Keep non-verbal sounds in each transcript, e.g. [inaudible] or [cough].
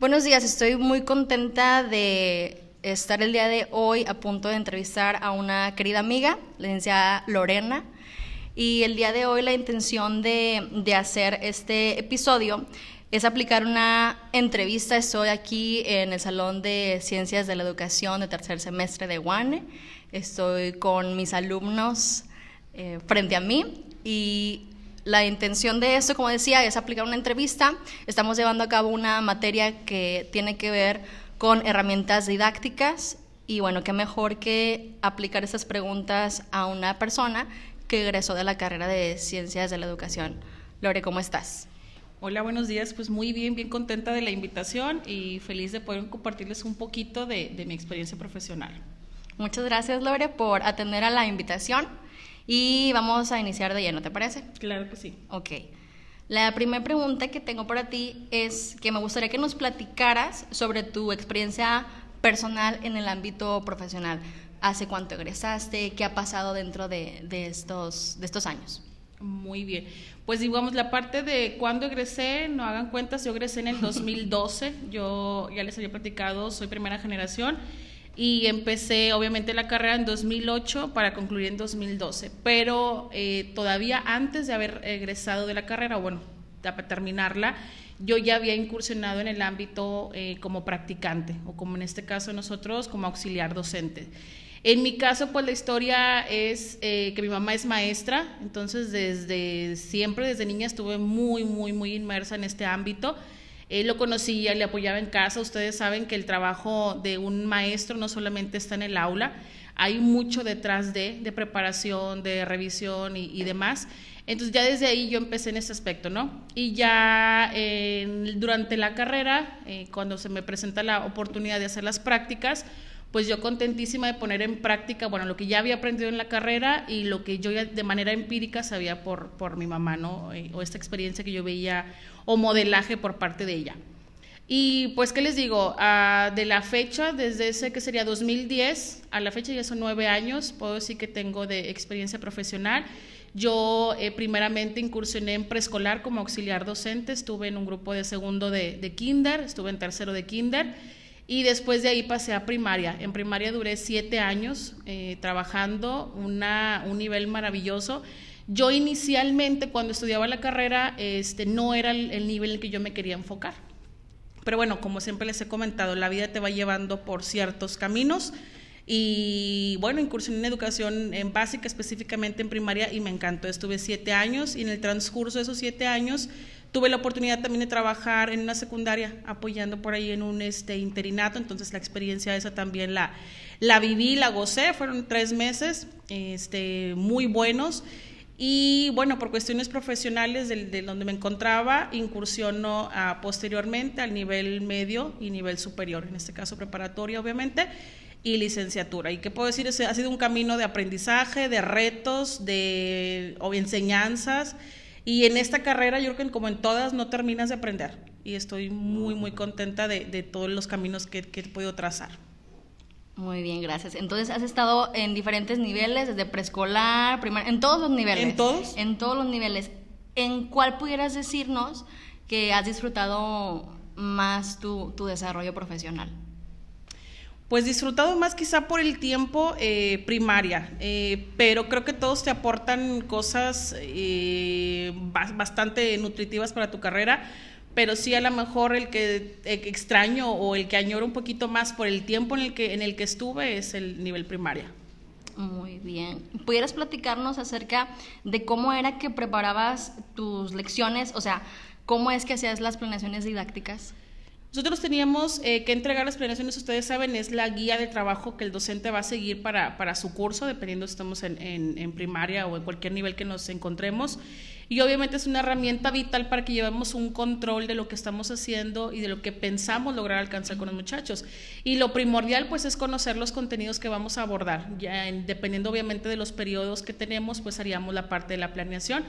Buenos días, estoy muy contenta de estar el día de hoy a punto de entrevistar a una querida amiga, la licenciada Lorena. Y el día de hoy la intención de, de hacer este episodio es aplicar una entrevista. Estoy aquí en el Salón de Ciencias de la Educación de tercer semestre de UANE. Estoy con mis alumnos eh, frente a mí y la intención de esto, como decía, es aplicar una entrevista. Estamos llevando a cabo una materia que tiene que ver con herramientas didácticas y bueno, qué mejor que aplicar esas preguntas a una persona que egresó de la carrera de Ciencias de la Educación. Lore, ¿cómo estás? Hola, buenos días. Pues muy bien, bien contenta de la invitación y feliz de poder compartirles un poquito de, de mi experiencia profesional. Muchas gracias, Lore, por atender a la invitación. Y vamos a iniciar de lleno, ¿te parece? Claro que sí. Ok. La primera pregunta que tengo para ti es que me gustaría que nos platicaras sobre tu experiencia personal en el ámbito profesional. ¿Hace cuánto egresaste? ¿Qué ha pasado dentro de, de estos, de estos años? Muy bien. Pues digamos, la parte de cuándo egresé, no hagan cuentas, yo egresé en el 2012, yo ya les había platicado, soy primera generación y empecé obviamente la carrera en 2008 para concluir en 2012, pero eh, todavía antes de haber egresado de la carrera, bueno, para terminarla, yo ya había incursionado en el ámbito eh, como practicante o como en este caso nosotros como auxiliar docente. En mi caso, pues la historia es eh, que mi mamá es maestra, entonces desde siempre, desde niña estuve muy, muy, muy inmersa en este ámbito. Él lo conocía, le apoyaba en casa. Ustedes saben que el trabajo de un maestro no solamente está en el aula, hay mucho detrás de, de preparación, de revisión y, demás. Entonces ya desde ahí yo empecé en ese aspecto, ¿no? Y ya durante la carrera, eh, cuando se me presenta la oportunidad de hacer las prácticas, pues yo contentísima de poner en práctica, bueno, lo que ya había aprendido en la carrera y lo que yo ya de manera empírica sabía por, por mi mamá, ¿no? Eh, o esta experiencia que yo veía o modelaje por parte de ella. Y pues, ¿qué les digo? Ah, de la fecha, desde ese que sería 2010 a la fecha, ya son nueve años, puedo decir que tengo de experiencia profesional. Yo eh, primeramente incursioné en preescolar como auxiliar docente, estuve en un grupo de segundo de, de kinder, estuve en tercero de kinder y después de ahí pasé a primaria. En primaria duré siete años eh, trabajando, una, un nivel maravilloso. Yo inicialmente cuando estudiaba la carrera este, no era el, nivel en el que yo me quería enfocar. Pero bueno, como siempre les he comentado, la vida te va llevando por ciertos caminos. Y bueno, incursioné en educación en básica, específicamente en primaria, y me encantó. Estuve siete años y en el transcurso de esos siete años Tuve la oportunidad también de trabajar en una secundaria, apoyando por ahí en un este, interinato, entonces la experiencia esa también la, la viví, la gocé, fueron tres meses este, muy buenos. Y bueno, por cuestiones profesionales de, donde me encontraba, incursiono posteriormente al nivel medio y nivel superior, en este caso preparatoria obviamente, y licenciatura. ¿Y qué puedo decir? ha sido un camino de aprendizaje, de retos, de o enseñanzas y en esta carrera, yo creo que como en todas, no terminas de aprender. Y estoy muy, muy contenta de, todos los caminos que, que he podido trazar. Muy bien, gracias. Entonces, has estado en diferentes niveles, desde preescolar, primaria, en todos los niveles. ¿En todos? En todos los niveles. ¿En cuál pudieras decirnos que has disfrutado más tu, tu desarrollo profesional? Pues disfrutado más quizá por el tiempo eh, primaria, eh, pero creo que todos te aportan cosas eh, bastante nutritivas para tu carrera, pero sí a lo mejor el que extraño o el que añoro un poquito más por el tiempo en el que, en el que estuve es el nivel primaria. Muy bien. ¿Pudieras platicarnos acerca de cómo era que preparabas tus lecciones? O sea, ¿cómo es que hacías las planeaciones didácticas? Nosotros teníamos eh, que entregar las planeaciones, ustedes saben, es la guía de trabajo que el docente va a seguir para, para su curso, dependiendo si estamos en, en, primaria o en cualquier nivel que nos encontremos. Y obviamente es una herramienta vital para que llevemos un control de lo que estamos haciendo y de lo que pensamos lograr alcanzar con los muchachos. Y lo primordial pues es conocer los contenidos que vamos a abordar. Ya dependiendo obviamente de los periodos que tenemos, pues haríamos la parte de la planeación.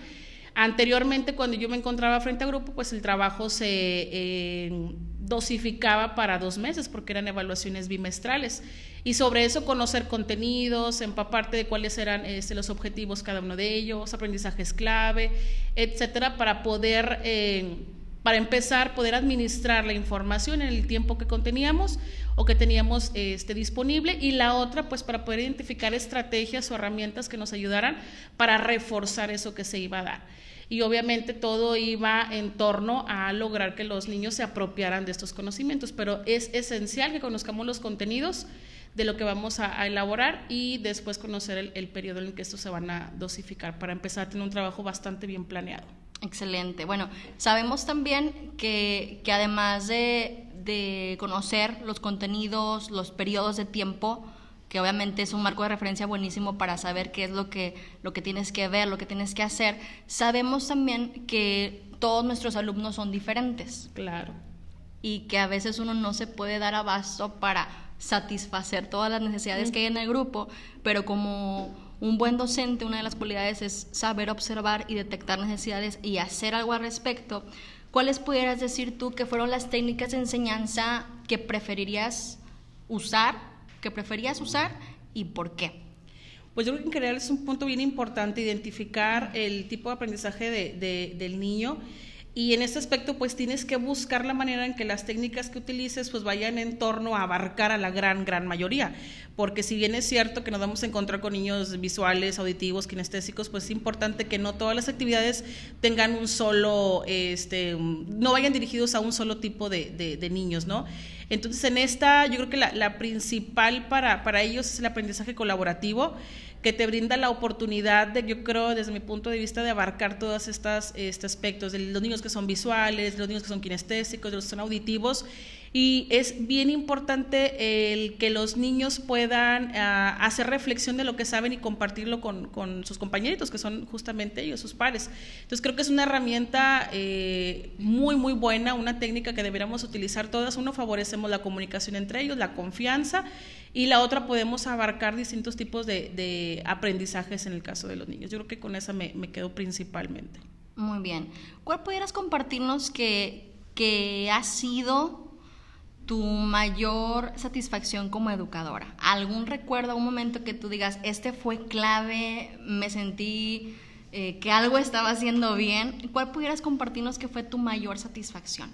Anteriormente, cuando yo me encontraba frente a grupo, pues el trabajo se eh, dosificaba para dos meses porque eran evaluaciones bimestrales. Y sobre eso conocer contenidos, empaparte de cuáles eran este, los objetivos cada uno de ellos, aprendizajes clave, etcétera, para poder eh, para empezar poder administrar la información en el tiempo que conteníamos o que teníamos este, disponible y la otra pues para poder identificar estrategias o herramientas que nos ayudaran para reforzar eso que se iba a dar. Y obviamente todo iba en torno a lograr que los niños se apropiaran de estos conocimientos, pero es esencial que conozcamos los contenidos de lo que vamos a, elaborar y después conocer el, periodo en el que estos se van a dosificar para empezar a tener un trabajo bastante bien planeado. Excelente. Bueno, sabemos también que, que además de, de, conocer los contenidos, los periodos de tiempo, que obviamente es un marco de referencia buenísimo para saber qué es lo que, lo que tienes que ver, lo que tienes que hacer, sabemos también que todos nuestros alumnos son diferentes. Claro. Y que a veces uno no se puede dar abasto para satisfacer todas las necesidades que hay en el grupo, pero como un buen docente, una de las cualidades es saber observar y detectar necesidades y hacer algo al respecto. ¿Cuáles pudieras decir tú que fueron las técnicas de enseñanza que preferirías usar, que preferías usar y por qué? Pues yo creo que en general es un punto bien importante identificar el tipo de aprendizaje de, del niño y en este aspecto, pues tienes que buscar la manera en que las técnicas que utilices pues vayan en torno a abarcar a la gran, gran mayoría. Porque si bien es cierto que nos vamos a encontrar con niños visuales, auditivos, kinestésicos, pues es importante que no todas las actividades tengan un solo, este, no vayan dirigidos a un solo tipo de, de, niños, ¿no? Entonces, en esta, yo creo que la, la principal para, para ellos es el aprendizaje colaborativo que te brinda la oportunidad de, yo creo, desde mi punto de vista, de abarcar todos estos este aspectos, de los niños que son visuales, de los niños que son kinestésicos, de los que son auditivos, y es bien importante el que los niños puedan ah, hacer reflexión de lo que saben y compartirlo con, con, sus compañeritos, que son justamente ellos, sus pares. Entonces creo que es una herramienta eh, muy, muy buena, una técnica que deberíamos utilizar todas. Uno, favorecemos la comunicación entre ellos, la confianza, y la otra, podemos abarcar distintos tipos de, de aprendizajes en el caso de los niños. Yo creo que con esa me, me quedo principalmente. Muy bien. ¿Cuál pudieras compartirnos que, que ha sido tu mayor satisfacción como educadora? ¿Algún recuerdo, un momento que tú digas, este fue clave, me sentí eh, que algo estaba haciendo bien? ¿Cuál pudieras compartirnos que fue tu mayor satisfacción?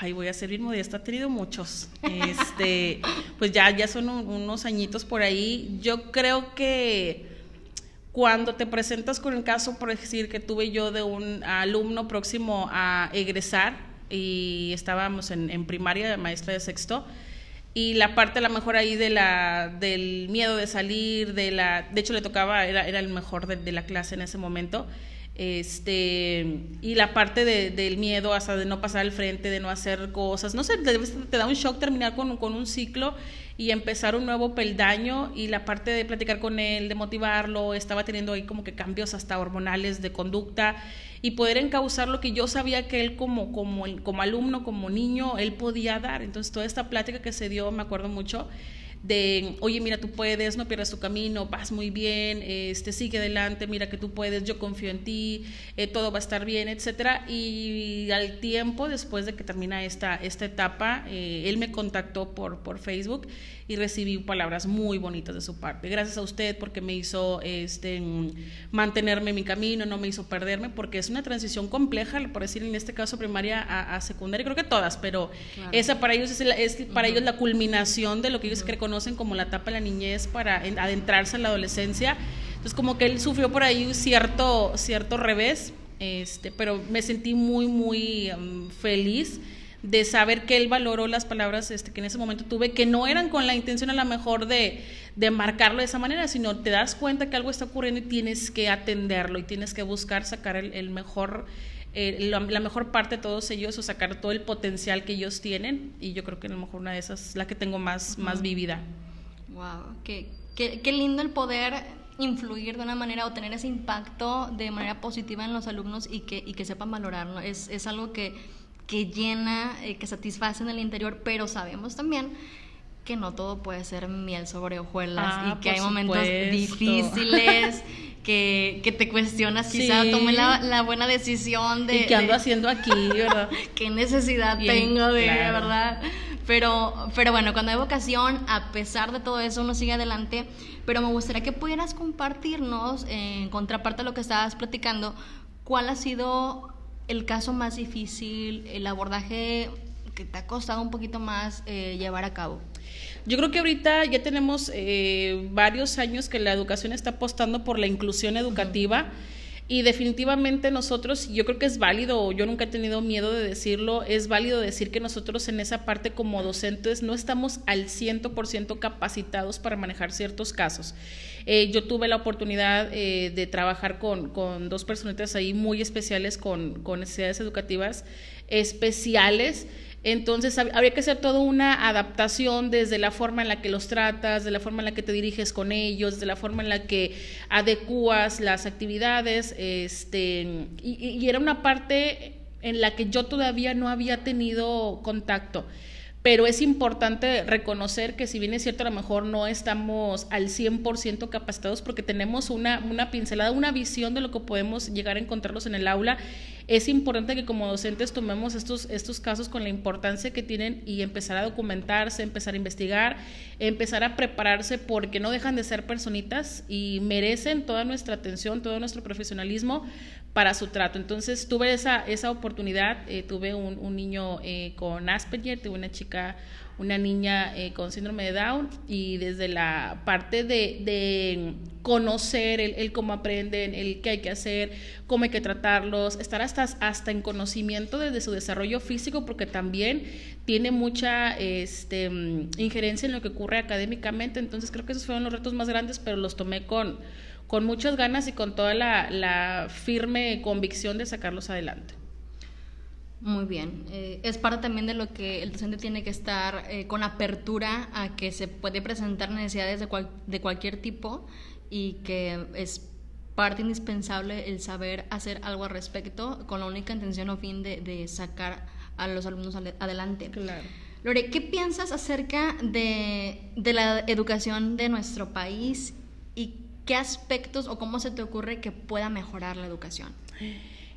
Ay, voy a ser bien modesta, he tenido muchos. Este, [laughs] pues ya, ya son unos añitos por ahí. Yo creo que cuando te presentas con el caso, por decir, que tuve yo de un alumno próximo a egresar, y estábamos en, en primaria, maestra de sexto, y la parte a lo mejor ahí de la, del miedo de salir, de la, de hecho le tocaba, era, era el mejor de, la clase en ese momento, este, y la parte de, del miedo hasta de no pasar al frente, de no hacer cosas, no sé, te, te da un shock terminar con, con un ciclo y empezar un nuevo peldaño y la parte de platicar con él, de motivarlo, estaba teniendo ahí como que cambios hasta hormonales de conducta y poder encauzar lo que yo sabía que él como, como, como alumno, como niño, él podía dar. Entonces toda esta plática que se dio, me acuerdo mucho, de, oye, mira, tú puedes, no pierdas tu camino, vas muy bien, este, sigue adelante, mira que tú puedes, yo confío en ti, eh, todo va a estar bien, etcétera. Y al tiempo, después de que termina esta, esta etapa, eh, él me contactó por, por Facebook y recibí palabras muy bonitas de su parte. Gracias a usted porque me hizo este, mantenerme en mi camino, no me hizo perderme, porque es una transición compleja, por decir en este caso primaria a, secundaria, creo que todas, pero esa para ellos es, es para ellos la culminación de lo que ellos reconocen como la etapa de la niñez para adentrarse en la adolescencia. Entonces como que él sufrió por ahí un cierto, cierto revés, este, pero me sentí muy, muy um, feliz de saber que él valoró las palabras este, que en ese momento tuve, que no eran con la intención a lo mejor de, de marcarlo de esa manera, sino te das cuenta que algo está ocurriendo y tienes que atenderlo y tienes que buscar sacar el, mejor, eh, la, mejor parte de todos ellos o sacar todo el potencial que ellos tienen y yo creo que a lo mejor una de esas es la que tengo más, más vivida. Wow, qué, qué, qué lindo el poder influir de una manera o tener ese impacto de manera positiva en los alumnos y que, y que sepan valorarlo. Es, es algo que que llena, eh, que satisface en el interior, pero sabemos también que no todo puede ser miel sobre hojuelas ah, y que hay momentos difíciles, que, que, te cuestionas, quizá tomé la, buena decisión de... ¿Y qué ando haciendo aquí, verdad? [laughs] ¿Qué necesidad tengo de, verdad? Pero, pero bueno, cuando hay vocación, a pesar de todo eso, uno sigue adelante. Pero me gustaría que pudieras compartirnos, en contraparte a lo que estabas platicando, cuál ha sido el caso más difícil, el abordaje que te ha costado un poquito más eh, llevar a cabo? Yo creo que ahorita ya tenemos eh, varios años que la educación está apostando por la inclusión educativa. Y definitivamente nosotros, yo creo que es válido, yo nunca he tenido miedo de decirlo, es válido decir que nosotros en esa parte como docentes no estamos al 100% capacitados para manejar ciertos casos. Eh, yo tuve la oportunidad eh, de trabajar con, con, dos personitas ahí muy especiales con, con necesidades educativas especiales. Entonces habría que hacer toda una adaptación desde la forma en la que los tratas, de la forma en la que te diriges con ellos, de la forma en la que adecuas las actividades, este, y, y era una parte en la que yo todavía no había tenido contacto pero es importante reconocer que si bien es cierto, a lo mejor no estamos al 100% capacitados porque tenemos una, una pincelada, una visión de lo que podemos llegar a encontrarlos en el aula, es importante que como docentes tomemos estos, estos casos con la importancia que tienen y empezar a documentarse, empezar a investigar, empezar a prepararse porque no dejan de ser personitas y merecen toda nuestra atención, todo nuestro profesionalismo para su trato. Entonces tuve esa, esa oportunidad, eh, tuve un, un niño eh, con Asperger, tuve una chica, una niña eh, con síndrome de Down y desde la parte de, de conocer el, cómo aprenden, el qué hay que hacer, cómo hay que tratarlos, estar hasta, hasta en conocimiento desde su desarrollo físico porque también tiene mucha este, injerencia en lo que ocurre académicamente. Entonces creo que esos fueron los retos más grandes, pero los tomé con con muchas ganas y con toda la, firme convicción de sacarlos adelante. Muy bien. Eh, es parte también de lo que el docente tiene que estar eh, con apertura a que se puede presentar necesidades de, de cualquier tipo y que es parte indispensable el saber hacer algo al respecto con la única intención o fin de, de sacar a los alumnos adelante. Claro. Lore, ¿qué piensas acerca de, de la educación de nuestro país y ¿qué aspectos o cómo se te ocurre que pueda mejorar la educación?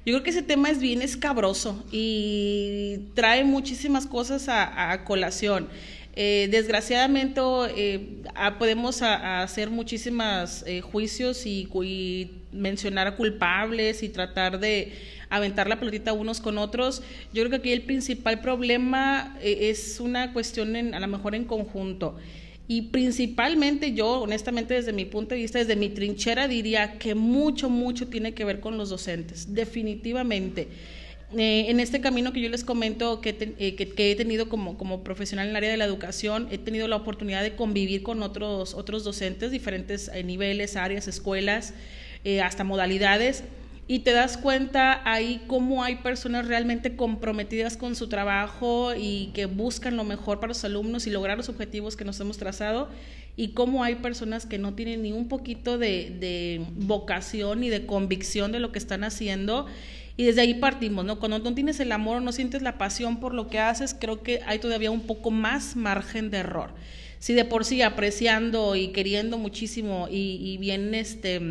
Yo creo que ese tema es bien escabroso y trae muchísimas cosas a, colación. Eh, desgraciadamente eh, podemos hacer muchísimos eh, juicios y, mencionar a culpables y tratar de aventar la pelotita unos con otros. Yo creo que aquí el principal problema es una cuestión en, a lo mejor en conjunto. Y principalmente yo, honestamente, desde mi punto de vista, desde mi trinchera, diría que mucho, mucho tiene que ver con los docentes, definitivamente. Eh, en este camino que yo les comento que, eh, que, he tenido como, como profesional en el área de la educación, he tenido la oportunidad de convivir con otros, otros docentes, diferentes eh, niveles, áreas, escuelas, hasta modalidades y te das cuenta ahí cómo hay personas realmente comprometidas con su trabajo y que buscan lo mejor para los alumnos y lograr los objetivos que nos hemos trazado y cómo hay personas que no tienen ni un poquito de, de vocación ni de convicción de lo que están haciendo y desde ahí partimos, ¿no? Cuando no tienes el amor no sientes la pasión por lo que haces, creo que hay todavía un poco más margen de error si de por sí apreciando y queriendo muchísimo y, bien este,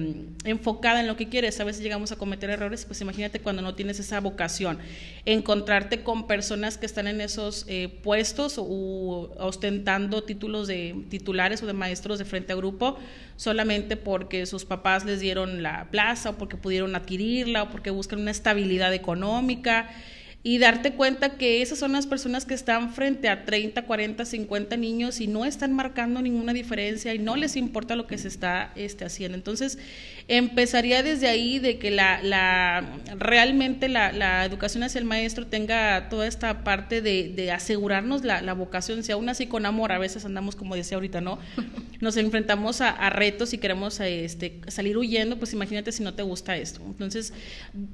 enfocada en lo que quieres, a veces llegamos a cometer errores, pues imagínate cuando no tienes esa vocación, encontrarte con personas que están en esos eh, puestos o ostentando títulos de titulares o de maestros de frente a grupo solamente porque sus papás les dieron la plaza o porque pudieron adquirirla o porque buscan una estabilidad económica y darte cuenta que esas son las personas que están frente a 30, 40, 50 niños y no están marcando ninguna diferencia y no les importa lo que se está este, haciendo. Entonces, empezaría desde ahí de que la, la realmente la, la, educación hacia el maestro tenga toda esta parte de, de asegurarnos la, la, vocación, si aún así con amor, a veces andamos como decía ahorita, ¿no? [laughs] Nos enfrentamos a, a retos y queremos este, salir huyendo, pues imagínate si no te gusta esto. Entonces,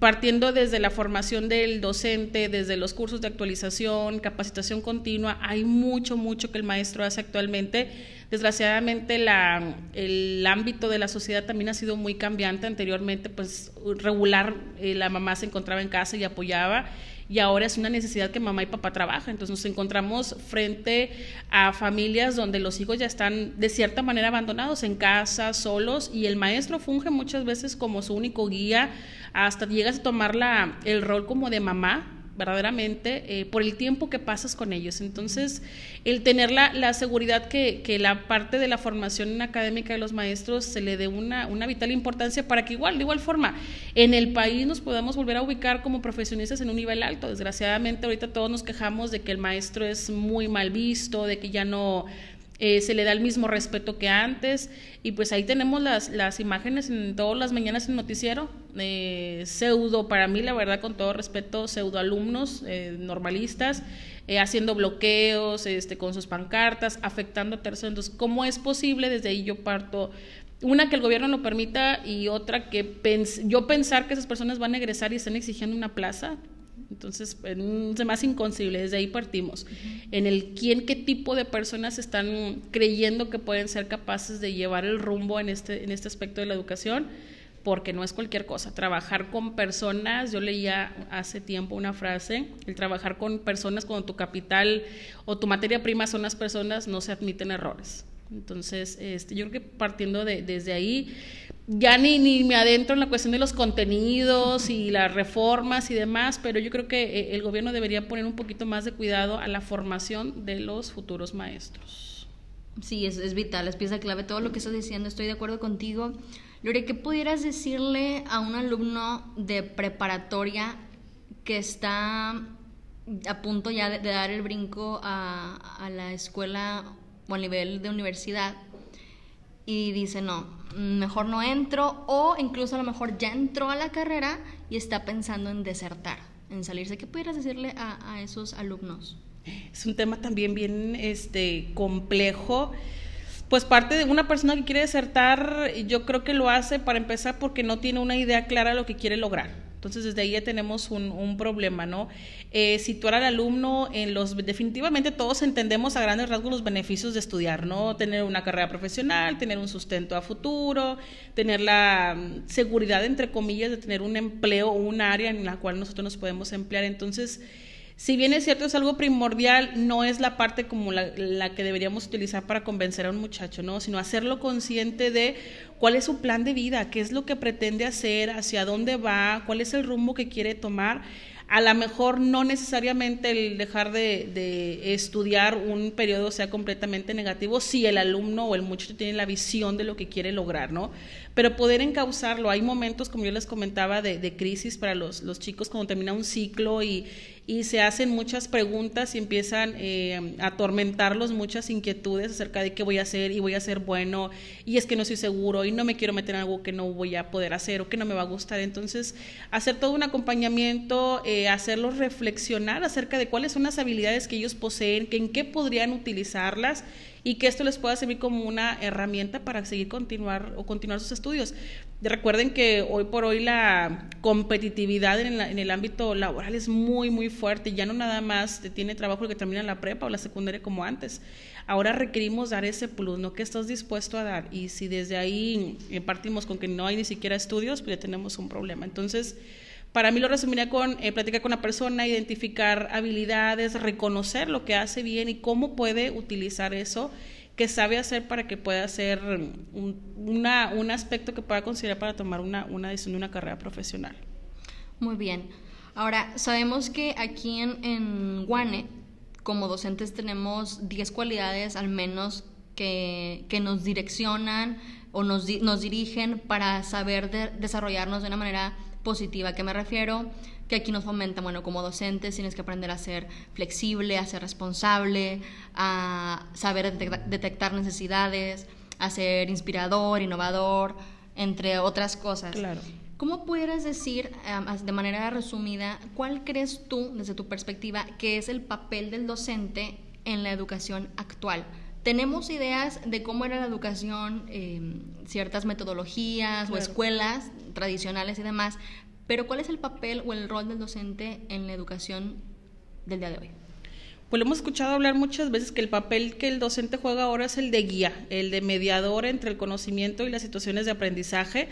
partiendo desde la formación del docente, desde los cursos de actualización, capacitación continua, hay mucho, mucho que el maestro hace actualmente. Desgraciadamente la, el ámbito de la sociedad también ha sido muy cambiante. Anteriormente, pues regular, eh, la mamá se encontraba en casa y apoyaba y ahora es una necesidad que mamá y papá trabajan. Entonces nos encontramos frente a familias donde los hijos ya están de cierta manera abandonados en casa, solos, y el maestro funge muchas veces como su único guía, hasta llegas a tomar la, el rol como de mamá verdaderamente, eh, por el tiempo que pasas con ellos. Entonces, el tener la, la seguridad que, que, la parte de la formación académica de los maestros se le dé una, una vital importancia para que igual, de igual forma, en el país nos podamos volver a ubicar como profesionistas en un nivel alto. Desgraciadamente, ahorita todos nos quejamos de que el maestro es muy mal visto, de que ya no eh, se le da el mismo respeto que antes y pues ahí tenemos las, las imágenes en todas las mañanas en noticiero, eh, pseudo, para mí la verdad con todo respeto, pseudo alumnos eh, normalistas, haciendo bloqueos este, con sus pancartas, afectando a terceros. Entonces, ¿cómo es posible? Desde ahí yo parto una que el gobierno lo permita y otra que yo pensar que esas personas van a egresar y están exigiendo una plaza entonces, es más inconcebible, desde ahí partimos. En el quién, qué tipo de personas están creyendo que pueden ser capaces de llevar el rumbo en este, en este aspecto de la educación, porque no es cualquier cosa. Trabajar con personas, yo leía hace tiempo una frase, el trabajar con personas cuando tu capital o tu materia prima son las personas, no se admiten errores. Entonces, este, yo creo que partiendo de, desde ahí, ya ni, ni me adentro en la cuestión de los contenidos y las reformas y demás, pero yo creo que eh, el gobierno debería poner un poquito más de cuidado a la formación de los futuros maestros. Sí, es, es vital, es pieza clave. Todo lo que estás diciendo, estoy de acuerdo contigo. Lore, ¿qué pudieras decirle a un alumno de preparatoria que está a punto ya de, dar el brinco a, a la escuela o a nivel de universidad y dice, no, mejor no entro o incluso a lo mejor ya entró a la carrera y está pensando en desertar, en salirse. ¿Qué pudieras decirle a, esos alumnos? Es un tema también bien este, complejo. Pues parte de una persona que quiere desertar, yo creo que lo hace para empezar porque no tiene una idea clara de lo que quiere lograr entonces, desde ahí ya tenemos un, un problema, ¿no? Eh, situar al alumno en los... Definitivamente todos entendemos a grandes rasgos los beneficios de estudiar, ¿no? Tener una carrera profesional, tener un sustento a futuro, tener la mm, seguridad, entre comillas, de tener un empleo o un área en la cual nosotros nos podemos emplear. Entonces, si bien es cierto, es algo primordial, no es la parte como la, la, que deberíamos utilizar para convencer a un muchacho, ¿no? Sino hacerlo consciente de cuál es su plan de vida, qué es lo que pretende hacer, hacia dónde va, cuál es el rumbo que quiere tomar. A lo mejor no necesariamente el dejar de, de estudiar un periodo sea completamente negativo si el alumno o el muchacho tiene la visión de lo que quiere lograr, ¿no? pero poder encauzarlo. Hay momentos, como yo les comentaba, de, de crisis para los, los, chicos cuando termina un ciclo y, y se hacen muchas preguntas y empiezan eh, a atormentarlos muchas inquietudes acerca de qué voy a hacer y voy a ser bueno y es que no estoy seguro y no me quiero meter en algo que no voy a poder hacer o que no me va a gustar. Entonces, hacer todo un acompañamiento, eh, hacerlos reflexionar acerca de cuáles son las habilidades que ellos poseen, que en qué podrían utilizarlas y que esto les pueda servir como una herramienta para seguir continuar o continuar sus estudios. Recuerden que hoy por hoy la competitividad en, en el ámbito laboral es muy, muy fuerte. Ya no nada más tiene trabajo que termina la prepa o la secundaria como antes. Ahora requerimos dar ese plus, ¿no? ¿Qué estás dispuesto a dar? Y si desde ahí eh, partimos con que no hay ni siquiera estudios, pues ya tenemos un problema. Entonces, para mí lo resumiría con eh, platicar con la persona, identificar habilidades, reconocer lo que hace bien y cómo puede utilizar eso que sabe hacer para que pueda ser un, una, un aspecto que pueda considerar para tomar una, una decisión de una carrera profesional. Muy bien. Ahora, sabemos que aquí en, en Guane, como docentes, tenemos 10 cualidades al menos que, que nos direccionan o nos, nos dirigen para saber de, desarrollarnos de una manera positiva. ¿A qué me refiero? Que aquí nos fomenta, bueno, como docentes tienes que aprender a ser flexible, a ser responsable, a saber detectar necesidades, a ser inspirador, innovador, entre otras cosas. Claro. ¿Cómo pudieras decir, de manera resumida, cuál crees tú, desde tu perspectiva, que es el papel del docente en la educación actual? Tenemos ideas de cómo era la educación, eh, ciertas metodologías claro. o escuelas tradicionales y demás, pero ¿cuál es el papel o el rol del docente en la educación del día de hoy? Pues lo hemos escuchado hablar muchas veces que el papel que el docente juega ahora es el de guía, el de mediador entre el conocimiento y las situaciones de aprendizaje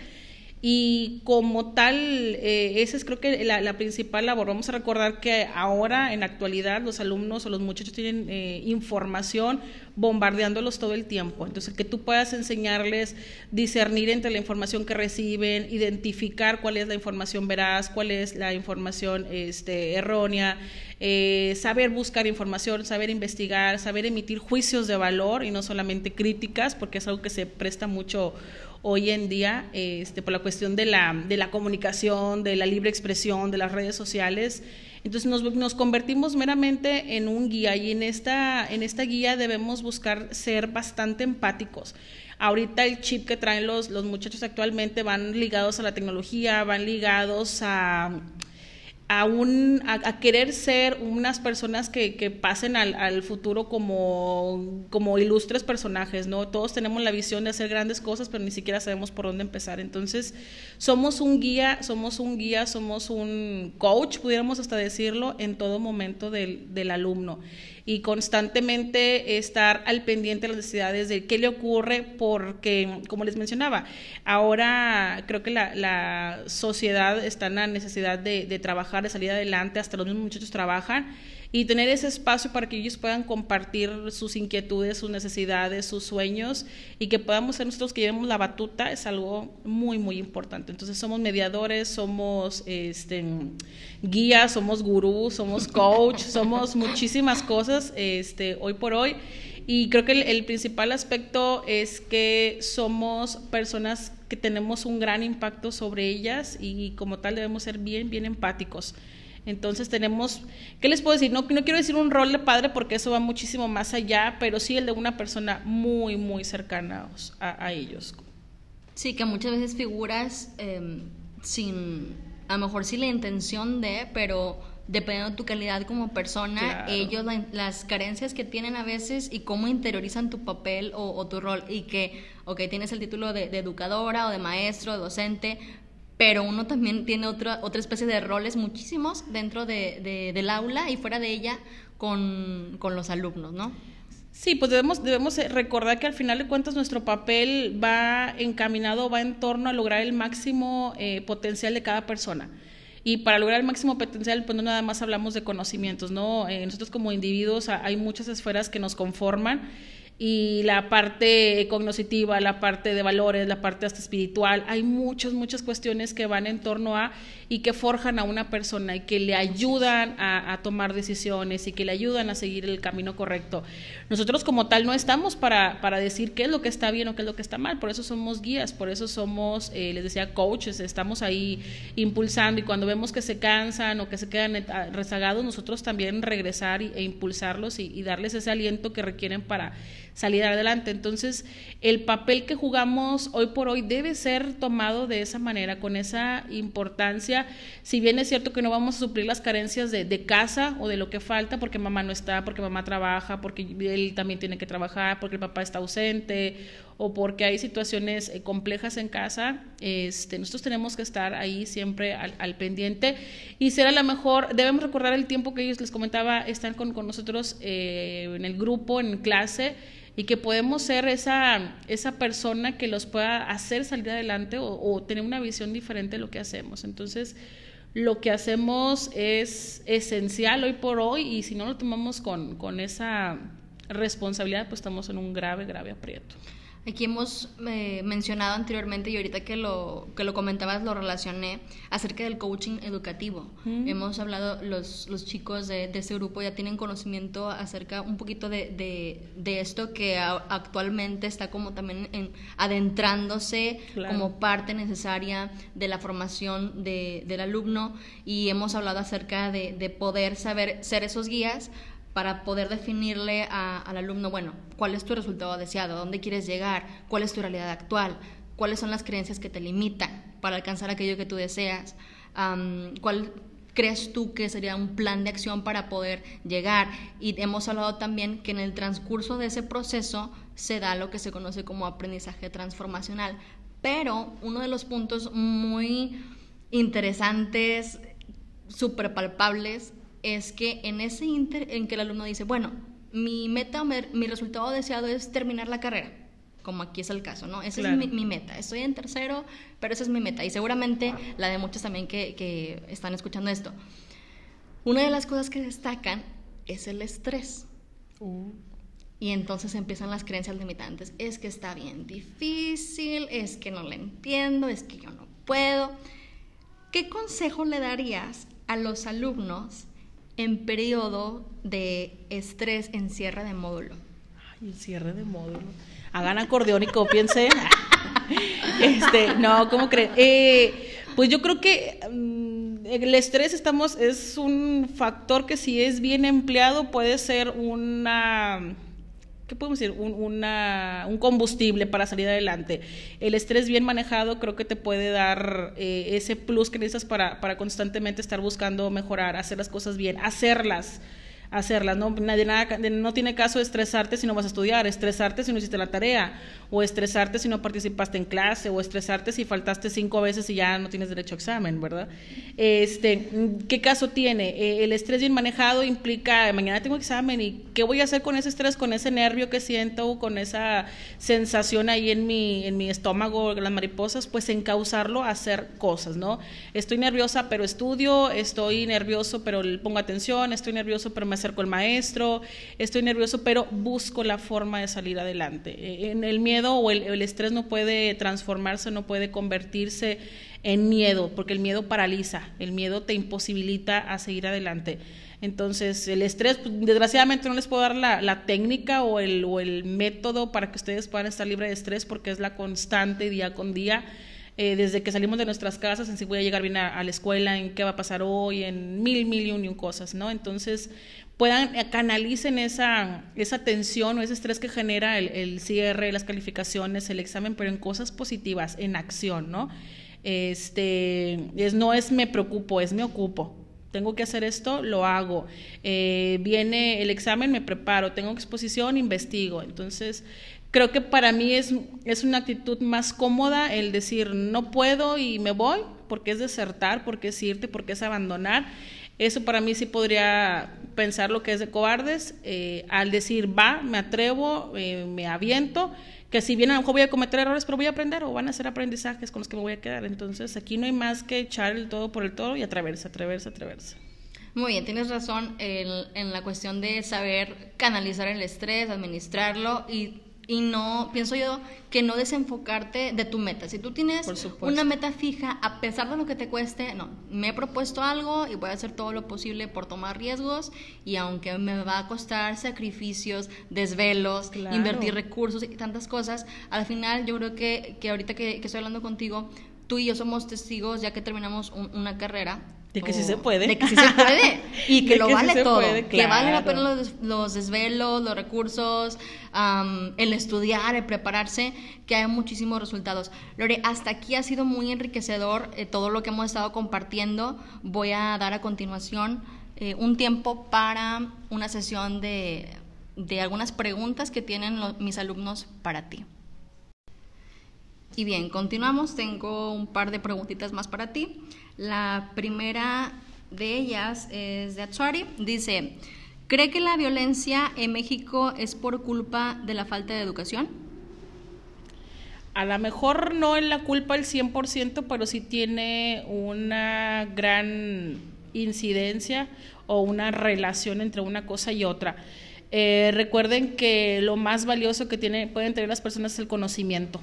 Y como tal, eh, esa es creo que la, principal labor. Vamos a recordar que ahora, en la actualidad, los alumnos o los muchachos tienen eh, información bombardeándolos todo el tiempo. Entonces, que tú puedas enseñarles discernir entre la información que reciben, identificar cuál es la información veraz, cuál es la información este, errónea, eh, saber buscar información, saber investigar, saber emitir juicios de valor y no solamente críticas, porque es algo que se presta mucho hoy en día este, por la cuestión de la, de la comunicación, de la libre expresión, de las redes sociales. Entonces nos, nos, convertimos meramente en un guía y en esta, en esta guía debemos buscar ser bastante empáticos. Ahorita el chip que traen los, los muchachos actualmente van ligados a la tecnología, van ligados a a, un, a, querer ser unas personas que, que pasen al, al, futuro como, como ilustres personajes, ¿no? Todos tenemos la visión de hacer grandes cosas, pero ni siquiera sabemos por dónde empezar. Entonces, somos un guía, somos un guía, somos un coach, pudiéramos hasta decirlo, en todo momento del, del alumno y constantemente estar al pendiente de las necesidades de qué le ocurre, porque, como les mencionaba, ahora creo que la, la sociedad está en la necesidad de, de trabajar, de salir adelante, hasta los mismos muchachos trabajan y tener ese espacio para que ellos puedan compartir sus inquietudes, sus necesidades, sus sueños y que podamos ser nosotros que llevemos la batuta es algo muy, muy importante. Entonces somos mediadores, somos este, guías, somos gurús, somos coach, [laughs] somos muchísimas cosas este, hoy por hoy. Y creo que el, el principal aspecto es que somos personas que tenemos un gran impacto sobre ellas y como tal debemos ser bien, bien empáticos. Entonces tenemos, ¿qué les puedo decir? No, no quiero decir un rol de padre porque eso va muchísimo más allá, pero sí el de una persona muy, muy cercana a, ellos. Sí, que muchas veces figuras em, sin, a lo mejor sí la intención de, pero dependiendo de tu calidad como persona, ellos las carencias que tienen a veces y cómo interiorizan tu papel o, tu rol y que, ok, tienes el título de, de, educadora o de maestro, de docente, pero uno también tiene otra, otra especie de roles muchísimos dentro de, del aula y fuera de ella con, con los alumnos, ¿no? Sí, pues debemos, debemos recordar que al final de cuentas nuestro papel va encaminado, va en torno a lograr el máximo eh, potencial de cada persona. Y para lograr el máximo potencial, pues no nada más hablamos de conocimientos, ¿no? Eh, nosotros como individuos hay muchas esferas que nos conforman y la parte cognitiva, la parte de valores, la parte hasta espiritual. Hay muchas, muchas cuestiones que van en torno a y que forjan a una persona y que le ayudan a, tomar decisiones y que le ayudan a seguir el camino correcto. Nosotros como tal no estamos para, para decir qué es lo que está bien o qué es lo que está mal, por eso somos guías, por eso somos, eh, les decía, coaches, estamos ahí impulsando y cuando vemos que se cansan o que se quedan rezagados, nosotros también regresar e impulsarlos y darles ese aliento que requieren para salir adelante. Entonces, el papel que jugamos hoy por hoy debe ser tomado de esa manera, con esa importancia. Si bien es cierto que no vamos a suplir las carencias de, de casa o de lo que falta, porque mamá no está, porque mamá trabaja, porque él también tiene que trabajar, porque el papá está ausente o porque hay situaciones eh, complejas en casa, este, nosotros tenemos que estar ahí siempre al, pendiente y será la mejor, debemos recordar el tiempo que ellos les comentaba, están con, con nosotros eh, en el grupo, en clase, y que podemos ser esa, esa persona que los pueda hacer salir adelante o, tener una visión diferente de lo que hacemos. Entonces, lo que hacemos es esencial hoy por hoy y si no lo tomamos con, con esa responsabilidad, pues estamos en un grave, grave aprieto. Aquí hemos eh, mencionado anteriormente y ahorita que lo, que lo comentabas lo relacioné acerca del coaching educativo. Hemos hablado, los, los chicos de, de, este grupo ya tienen conocimiento acerca un poquito de, de, esto que actualmente está como también en, adentrándose como parte necesaria de la formación del alumno. Y hemos hablado acerca de poder saber ser esos guías para poder definirle al alumno, bueno, cuál es tu resultado deseado, dónde quieres llegar, cuál es tu realidad actual, cuáles son las creencias que te limitan para alcanzar aquello que tú deseas, cuál crees tú que sería un plan de acción para poder llegar. Y hemos hablado también que en el transcurso de ese proceso se da lo que se conoce como aprendizaje transformacional. Pero uno de los puntos muy interesantes, súper palpables, es que en ese inter en que el alumno dice, bueno, mi meta, mi resultado deseado es terminar la carrera, como aquí es el caso, ¿no? Esa es mi, meta. Estoy en tercero, pero esa es mi meta. Y seguramente la de muchos también que, que están escuchando esto. Una de las cosas que destacan es el estrés. Uh. Y entonces empiezan las creencias limitantes. Es que está bien difícil, es que no le entiendo, es que yo no puedo. ¿Qué consejo le darías a los alumnos en periodo de estrés en cierre de módulo? Ay, el cierre de módulo. Hagan acordeón y cópiense. [laughs] este, no, ¿cómo creen? Eh, pues yo creo que mm, el estrés estamos, es un factor que si es bien empleado puede ser una ¿qué podemos decir? Un, una, un, combustible para salir adelante. El estrés bien manejado creo que te puede dar eh, ese plus que necesitas para, para constantemente estar buscando mejorar, hacer las cosas bien, hacerlas hacerlas. No, nadie, nada, no tiene caso estresarte si no vas a estudiar, estresarte si no hiciste la tarea, o estresarte si no participaste en clase, o estresarte si faltaste cinco veces y ya no tienes derecho a examen, ¿verdad? Este, ¿Qué caso tiene? Eh, el estrés bien manejado implica, mañana tengo examen, ¿y qué voy a hacer con ese estrés, con ese nervio que siento, con esa sensación ahí en mi, en mi estómago, las mariposas? Pues encauzarlo a hacer cosas, ¿no? Estoy nerviosa, pero estudio, estoy nervioso, pero pongo atención, estoy nervioso, pero me acerco al maestro, estoy nervioso, pero busco la forma de salir adelante. Eh, en el miedo o el, estrés no puede transformarse, no puede convertirse en miedo, porque el miedo paraliza, el miedo te imposibilita a seguir adelante. Entonces, el estrés, pues, desgraciadamente no les puedo dar la, técnica o el, método para que ustedes puedan estar libres de estrés, porque es la constante día con día. Eh, desde que salimos de nuestras casas, en si voy a llegar bien a, la escuela, en qué va a pasar hoy, en mil, mil y un cosas, ¿no? Entonces, puedan, eh, canalicen esa, esa tensión o ese estrés que genera el, el, cierre, las calificaciones, el examen, pero en cosas positivas, en acción, ¿no? Este, es, no es me preocupo, es me ocupo. Tengo que hacer esto, lo hago. Eh, viene el examen, me preparo. Tengo exposición, investigo. Entonces, creo que para mí es, es una actitud más cómoda el decir no puedo y me voy, porque es desertar, porque es irte, porque es abandonar eso para mí sí podría pensar lo que es de cobardes, eh, al decir va, me atrevo, eh, me aviento, que si bien a lo mejor voy a cometer errores, pero voy a aprender o van a ser aprendizajes con los que me voy a quedar. Entonces aquí no hay más que echar el todo por el todo y atreverse, atreverse, atreverse. Muy bien, tienes razón en la cuestión de saber canalizar el estrés, administrarlo y y no, pienso yo, que no desenfocarte de tu meta. Si tú tienes una meta fija, a pesar de lo que te cueste, no, me he propuesto algo y voy a hacer todo lo posible por tomar riesgos y aunque me va a costar sacrificios, desvelos, invertir recursos y tantas cosas, al final yo creo que, que ahorita que, estoy hablando contigo, tú y yo somos testigos ya que terminamos una carrera de que sí se puede. De que sí se puede. [laughs] Y que lo vale todo. Que vale la pena los, desvelos, los recursos, el estudiar, el prepararse, que hay muchísimos resultados. Lore, hasta aquí ha sido muy enriquecedor eh, todo lo que hemos estado compartiendo. Voy a dar a continuación eh, un tiempo para una sesión de, de algunas preguntas que tienen mis alumnos para ti. Y bien, continuamos. Tengo un par de preguntitas más para ti. La primera de ellas es de Atsuari. Dice, ¿cree que la violencia en México es por culpa de la falta de educación? A lo mejor no es la culpa el 100%, pero sí tiene una gran incidencia o una relación entre una cosa y otra. Eh, recuerden que lo más valioso que tiene, pueden tener las personas es el conocimiento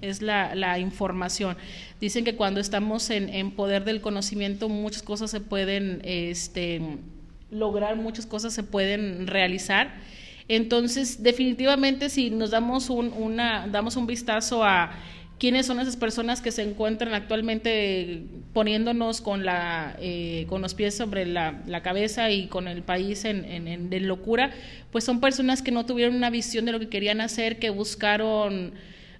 es la, la, información. Dicen que cuando estamos en, en, poder del conocimiento muchas cosas se pueden este, lograr, muchas cosas se pueden realizar. Entonces, definitivamente si nos damos un, una, damos un vistazo a quiénes son esas personas que se encuentran actualmente poniéndonos con, la, eh, con los pies sobre la, la, cabeza y con el país en, en, en locura, pues son personas que no tuvieron una visión de lo que querían hacer, que buscaron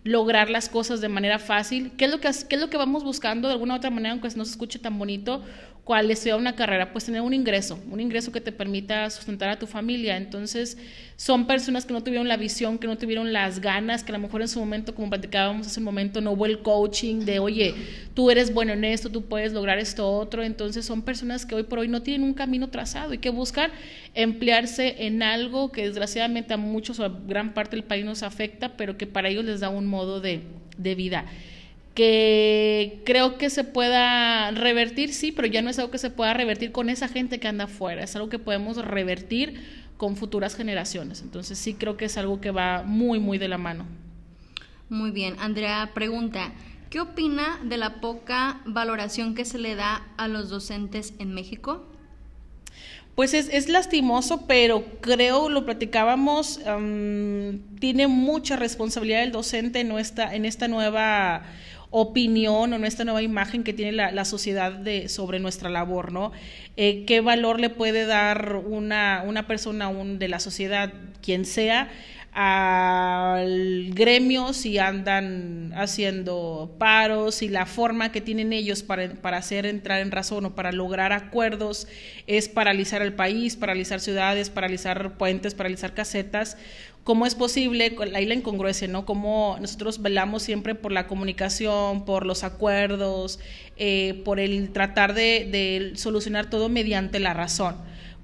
lograr las cosas de manera fácil. ¿Qué es lo que, es lo que vamos buscando de alguna u otra manera, aunque no se escuche tan bonito? Cuál sea una carrera, pues tener un ingreso, un ingreso que te permita sustentar a tu familia. Entonces, son personas que no tuvieron la visión, que no tuvieron las ganas, que a lo mejor en su momento, como platicábamos hace un momento, no hubo el coaching de, oye, tú eres bueno en esto, tú puedes lograr esto otro. Entonces, son personas que hoy por hoy no tienen un camino trazado y que buscan emplearse en algo que desgraciadamente a muchos o a gran parte del país nos afecta, pero que para ellos les da un modo de, de vida que creo que se pueda revertir, sí, pero ya no es algo que se pueda revertir con esa gente que anda afuera, es algo que podemos revertir con futuras generaciones. Entonces sí creo que es algo que va muy, muy de la mano. Muy bien, Andrea pregunta, ¿qué opina de la poca valoración que se le da a los docentes en México? Pues es, lastimoso, pero creo, lo platicábamos, tiene mucha responsabilidad el docente en, nuestra, en esta nueva opinión o nuestra nueva imagen que tiene la, sociedad de, sobre nuestra labor, ¿no? Eh, ¿Qué valor le puede dar una, una persona de la sociedad, quien sea, al gremio si andan haciendo paros y la forma que tienen ellos para, para, hacer entrar en razón o para lograr acuerdos es paralizar el país, paralizar ciudades, paralizar puentes, paralizar casetas cómo es posible, ahí la incongruencia, ¿no? Cómo nosotros velamos siempre por la comunicación, por los acuerdos, eh, por el tratar de, de solucionar todo mediante la razón.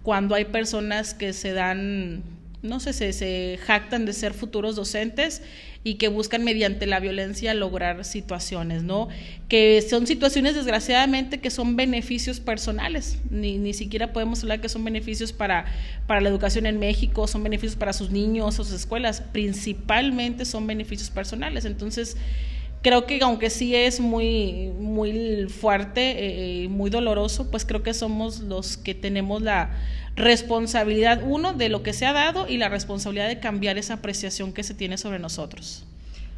Cuando hay personas que se dan no sé, se, se jactan de ser futuros docentes y que buscan mediante la violencia lograr situaciones, ¿no? Que son situaciones desgraciadamente que son beneficios personales, ni, ni siquiera podemos hablar que son beneficios para, para la educación en México, son beneficios para sus niños sus escuelas, principalmente son beneficios personales. Entonces, creo que aunque sí es muy, muy fuerte, y eh, muy doloroso, pues creo que somos los que tenemos la responsabilidad, uno, de lo que se ha dado y la responsabilidad de cambiar esa apreciación que se tiene sobre nosotros.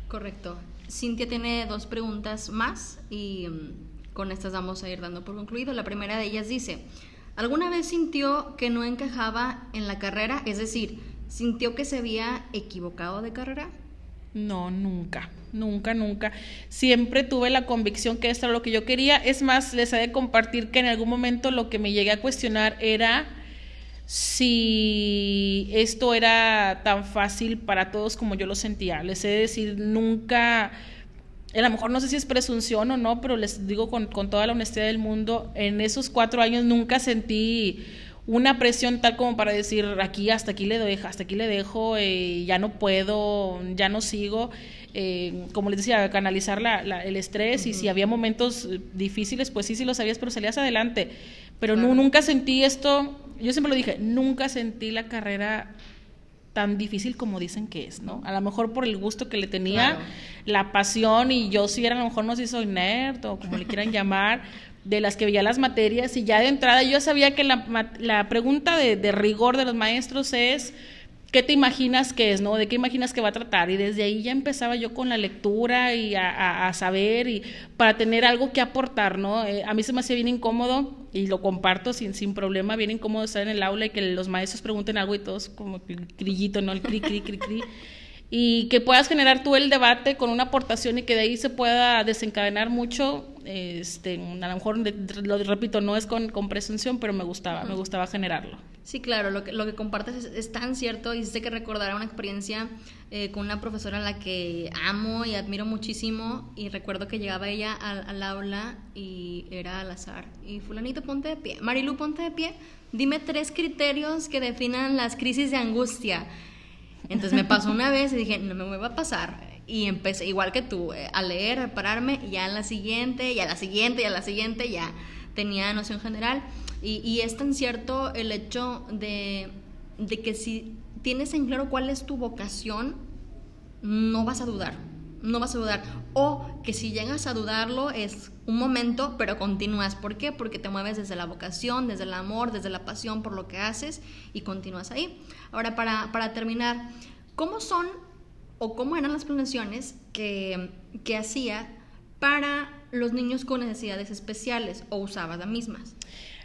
Correcto. Cintia tiene dos preguntas más y mm, con estas vamos a ir dando por concluido. La primera de ellas dice, ¿alguna vez sintió que no encajaba en la carrera? Es decir, ¿sintió que se había equivocado de carrera? No, nunca, nunca, nunca. Siempre tuve la convicción que esto era lo que yo quería. Es más, les he de compartir que en algún momento lo que me llegué a cuestionar era si esto era tan fácil para todos como yo lo sentía. Les he de decir, nunca, a lo mejor no sé si es presunción o no, pero les digo con, toda la honestidad del mundo, en esos cuatro años nunca sentí una presión tal como para decir aquí hasta aquí le dejo, hasta aquí le dejo, eh, ya no puedo, ya no sigo. Eh, como les decía, canalizar el estrés y si había momentos difíciles, pues sí, sí lo sabías, pero salías adelante. Pero nunca sentí esto yo siempre lo dije, nunca sentí la carrera tan difícil como dicen que es, ¿no? A lo mejor por el gusto que le tenía, la pasión, y yo sí era, a lo mejor no sé si soy nerd o como le quieran [laughs] llamar, de las que veía las materias, y ya de entrada yo sabía que la, la pregunta de, de rigor de los maestros es ¿qué te imaginas que es, no? ¿De qué imaginas que va a tratar? Y desde ahí ya empezaba yo con la lectura y a, saber y para tener algo que aportar, ¿no? Eh, a mí se me hacía bien incómodo y lo comparto sin, sin problema, bien incómodo estar en el aula y que los maestros pregunten algo y todos como grillito, ¿no? El cri, cri, cri, cri y que puedas generar tú el debate con una aportación y que de ahí se pueda desencadenar mucho, este, a lo mejor, lo repito, no es con, con presunción, pero me gustaba, me gustaba generarlo. Sí, claro, lo que, lo que compartes es, tan cierto y sé que recordará una experiencia eh, con una profesora a la que amo y admiro muchísimo y recuerdo que llegaba ella al, al aula y era al azar. Y fulanito ponte de pie, Marilu ponte de pie, dime tres criterios que definan las crisis de angustia entonces me pasó una vez y dije, no me va a pasar. Y empecé, igual que tú, eh, a leer, a pararme, y ya en la siguiente, y a la siguiente, y a la siguiente, ya tenía noción general. Y, y es tan cierto el hecho de, de que si tienes en claro cuál es tu vocación, no vas a dudar no vas a dudar. O que si llegas a dudarlo es un momento, pero continúas. ¿Por qué? Porque te mueves desde la vocación, desde el amor, desde la pasión por lo que haces y continúas ahí. Ahora, para, para terminar, ¿cómo son o cómo eran las planeaciones que, que hacía para los niños con necesidades especiales o usabas las mismas?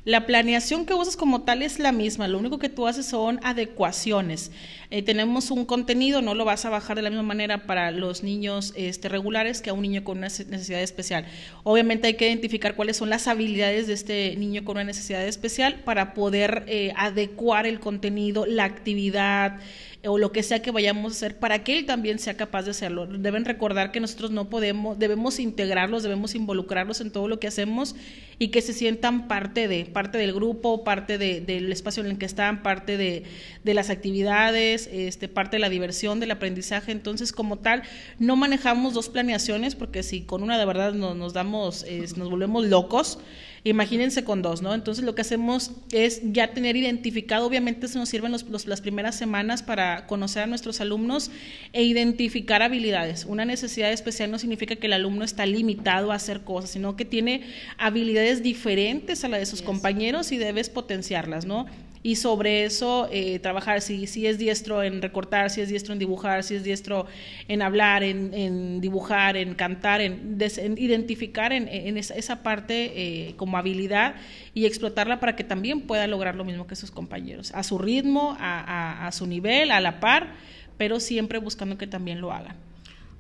La planeación que usas como tal es la misma, lo único que tú haces son adecuaciones. Eh, tenemos un contenido, no lo vas a bajar de la misma manera para los niños este, regulares que a un niño con una necesidad especial. Obviamente hay que identificar cuáles son las habilidades de este niño con una necesidad especial para poder eh, adecuar el contenido, la actividad, o lo que sea que vayamos a hacer para que él también sea capaz de hacerlo. Deben recordar que nosotros no podemos, debemos integrarlos, debemos involucrarlos en todo lo que hacemos y que se sientan parte de, parte del grupo, parte del espacio en el que están, parte de, las actividades, este, parte de la diversión, del aprendizaje. Entonces, como tal, no manejamos dos planeaciones porque si con una de verdad nos, nos damos, nos volvemos locos. Imagínense con dos, ¿no? Entonces lo que hacemos es ya tener identificado, obviamente se nos sirven los, las primeras semanas para conocer a nuestros alumnos e identificar habilidades. Una necesidad especial no significa que el alumno está limitado a hacer cosas, sino que tiene habilidades diferentes a las de sus compañeros y debes potenciarlas, ¿no? Y sobre eso eh, trabajar si, si es diestro en recortar, si es diestro en dibujar, si es diestro en hablar, en, dibujar, en cantar, en, identificar en, esa, parte eh, como habilidad y explotarla para que también pueda lograr lo mismo que sus compañeros, a su ritmo, a, a su nivel, a la par, pero siempre buscando que también lo hagan.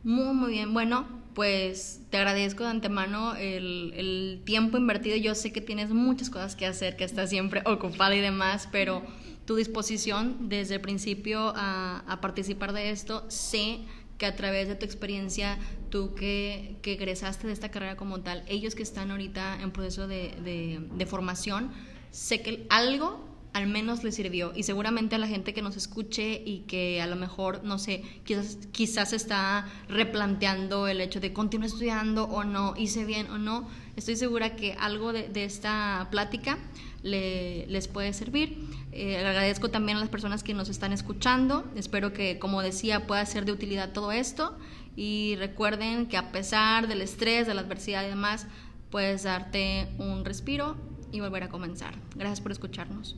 Muy, muy bien. Bueno, pues te agradezco de antemano el, tiempo invertido. Yo sé que tienes muchas cosas que hacer, que estás siempre [laughs] ocupada y demás, pero tu disposición desde el principio a, participar de esto, sé que a través de tu experiencia, tú que, que, egresaste de esta carrera como tal, ellos que están ahorita en proceso de, de formación, sé que algo al menos le sirvió y seguramente a la gente que nos escuche y que a lo mejor, no sé, quizás, quizás está replanteando el hecho de continuar estudiando o no, hice bien o no, estoy segura que algo de, esta plática le, les puede servir. Eh, agradezco también a las personas que nos están escuchando, espero que, como decía, pueda ser de utilidad todo esto y recuerden que a pesar del estrés, de la adversidad y demás, puedes darte un respiro y volver a comenzar. Gracias por escucharnos.